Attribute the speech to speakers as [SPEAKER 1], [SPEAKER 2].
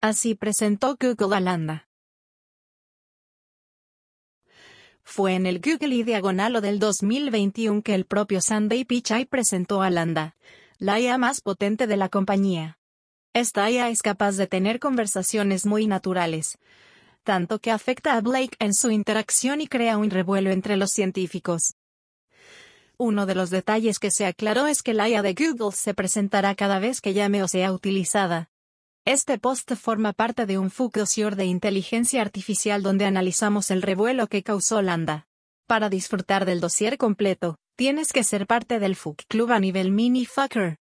[SPEAKER 1] Así presentó Google a Landa. Fue en el Google y Diagonalo del 2021 que el propio Sunday Pichai presentó a Landa, la IA más potente de la compañía. Esta IA es capaz de tener conversaciones muy naturales, tanto que afecta a Blake en su interacción y crea un revuelo entre los científicos. Uno de los detalles que se aclaró es que la IA de Google se presentará cada vez que llame o sea utilizada. Este post forma parte de un FUC dossier de inteligencia artificial donde analizamos el revuelo que causó Landa. Para disfrutar del dossier completo, tienes que ser parte del FUC Club a nivel mini fucker.